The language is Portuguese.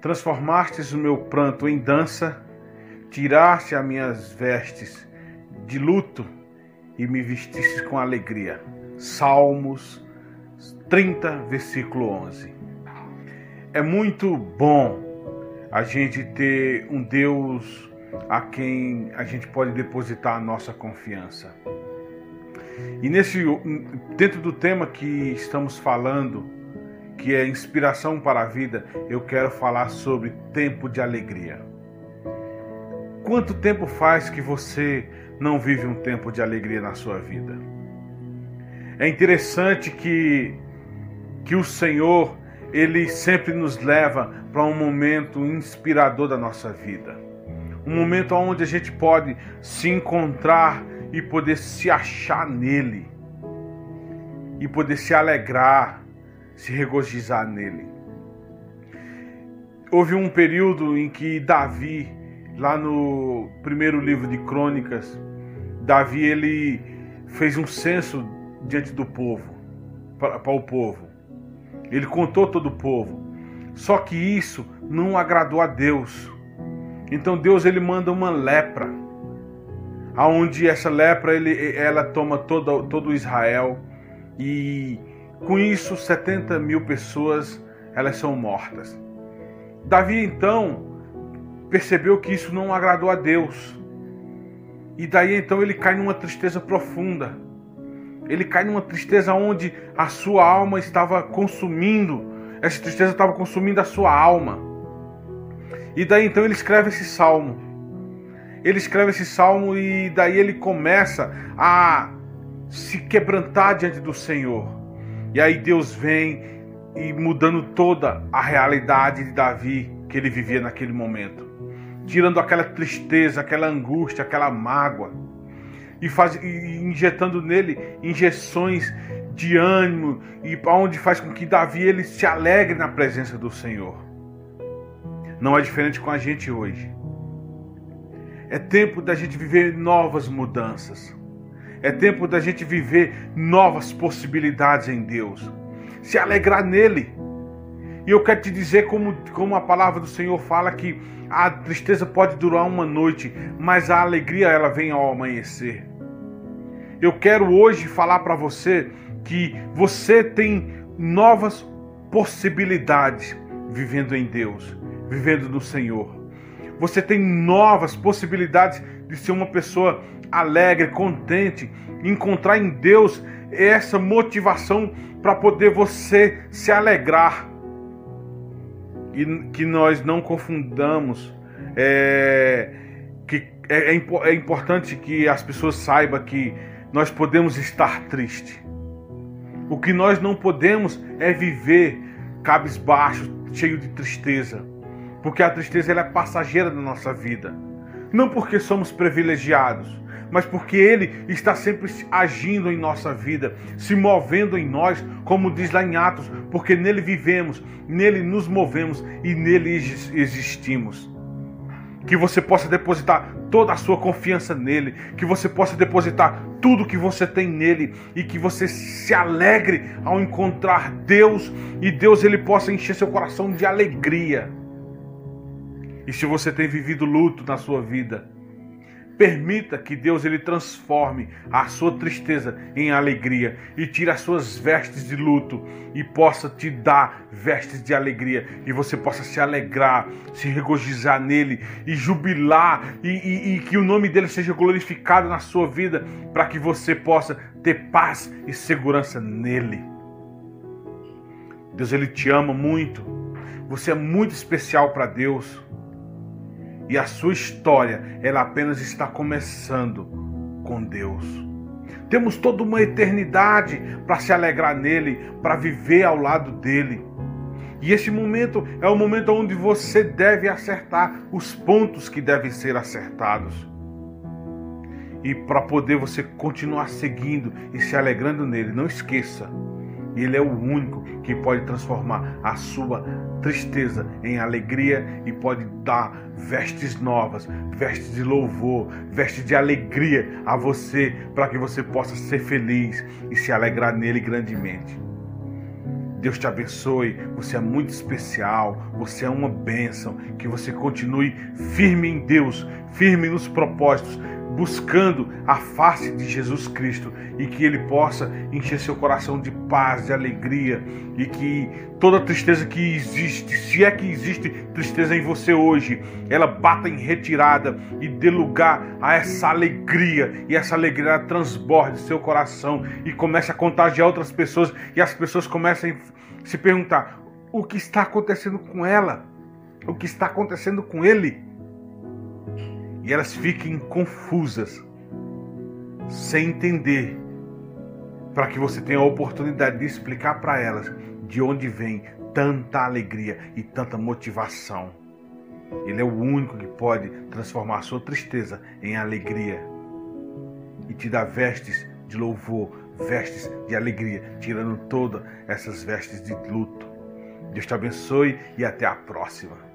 Transformastes o meu pranto em dança, tiraste as minhas vestes de luto e me vestistes com alegria. Salmos 30, versículo 11. É muito bom a gente ter um Deus a quem a gente pode depositar a nossa confiança. E nesse dentro do tema que estamos falando, que é inspiração para a vida, eu quero falar sobre tempo de alegria. Quanto tempo faz que você não vive um tempo de alegria na sua vida? É interessante que que o Senhor ele sempre nos leva para um momento inspirador da nossa vida. Um momento onde a gente pode se encontrar e poder se achar nele. E poder se alegrar, se regozijar nele. Houve um período em que Davi, lá no primeiro livro de Crônicas, Davi ele fez um censo diante do povo, para, o povo. Ele contou todo o povo. Só que isso não agradou a Deus. Então Deus ele manda uma lepra, aonde essa lepra ele, ela toma todo, todo Israel e com isso 70 mil pessoas elas são mortas. Davi então percebeu que isso não agradou a Deus e daí então ele cai numa tristeza profunda. Ele cai numa tristeza onde a sua alma estava consumindo, essa tristeza estava consumindo a sua alma. E daí então ele escreve esse salmo. Ele escreve esse salmo e daí ele começa a se quebrantar diante do Senhor. E aí Deus vem e mudando toda a realidade de Davi que ele vivia naquele momento, tirando aquela tristeza, aquela angústia, aquela mágoa e, faz, e injetando nele injeções de ânimo e onde faz com que Davi ele se alegre na presença do Senhor. Não é diferente com a gente hoje. É tempo da gente viver novas mudanças. É tempo da gente viver novas possibilidades em Deus. Se alegrar nele. E eu quero te dizer, como, como a palavra do Senhor fala, que a tristeza pode durar uma noite, mas a alegria ela vem ao amanhecer. Eu quero hoje falar para você que você tem novas possibilidades vivendo em Deus vivendo no Senhor. Você tem novas possibilidades de ser uma pessoa alegre, contente, encontrar em Deus essa motivação para poder você se alegrar. E que nós não confundamos. É, que é, é, é importante que as pessoas saibam que nós podemos estar tristes. O que nós não podemos é viver cabisbaixo, cheio de tristeza porque a tristeza ela é passageira da nossa vida. Não porque somos privilegiados, mas porque Ele está sempre agindo em nossa vida, se movendo em nós, como diz lá em Atos, porque nele vivemos, nele nos movemos e nele existimos. Que você possa depositar toda a sua confiança nele, que você possa depositar tudo que você tem nele e que você se alegre ao encontrar Deus e Deus ele possa encher seu coração de alegria. E se você tem vivido luto na sua vida, permita que Deus ele transforme a sua tristeza em alegria e tire as suas vestes de luto e possa te dar vestes de alegria e você possa se alegrar, se regozijar nele e jubilar e, e, e que o nome dele seja glorificado na sua vida para que você possa ter paz e segurança nele. Deus ele te ama muito. Você é muito especial para Deus e a sua história ela apenas está começando com Deus. Temos toda uma eternidade para se alegrar nele, para viver ao lado dele. E esse momento é o momento onde você deve acertar os pontos que devem ser acertados. E para poder você continuar seguindo e se alegrando nele, não esqueça, ele é o único que pode transformar a sua tristeza em alegria e pode dar vestes novas, vestes de louvor, vestes de alegria a você, para que você possa ser feliz e se alegrar nele grandemente. Deus te abençoe. Você é muito especial. Você é uma bênção. Que você continue firme em Deus, firme nos propósitos, buscando a face de Jesus Cristo e que Ele possa encher seu coração de paz, de alegria e que toda tristeza que existe, se é que existe tristeza em você hoje, ela bata em retirada e dê lugar a essa alegria e essa alegria transborde seu coração e comece a contagiar outras pessoas e as pessoas comecem a se perguntar o que está acontecendo com ela, o que está acontecendo com ele e elas fiquem confusas, sem entender, para que você tenha a oportunidade de explicar para elas de onde vem tanta alegria e tanta motivação. Ele é o único que pode transformar a sua tristeza em alegria e te dar vestes de louvor, vestes de alegria, tirando todas essas vestes de luto. Deus te abençoe e até a próxima.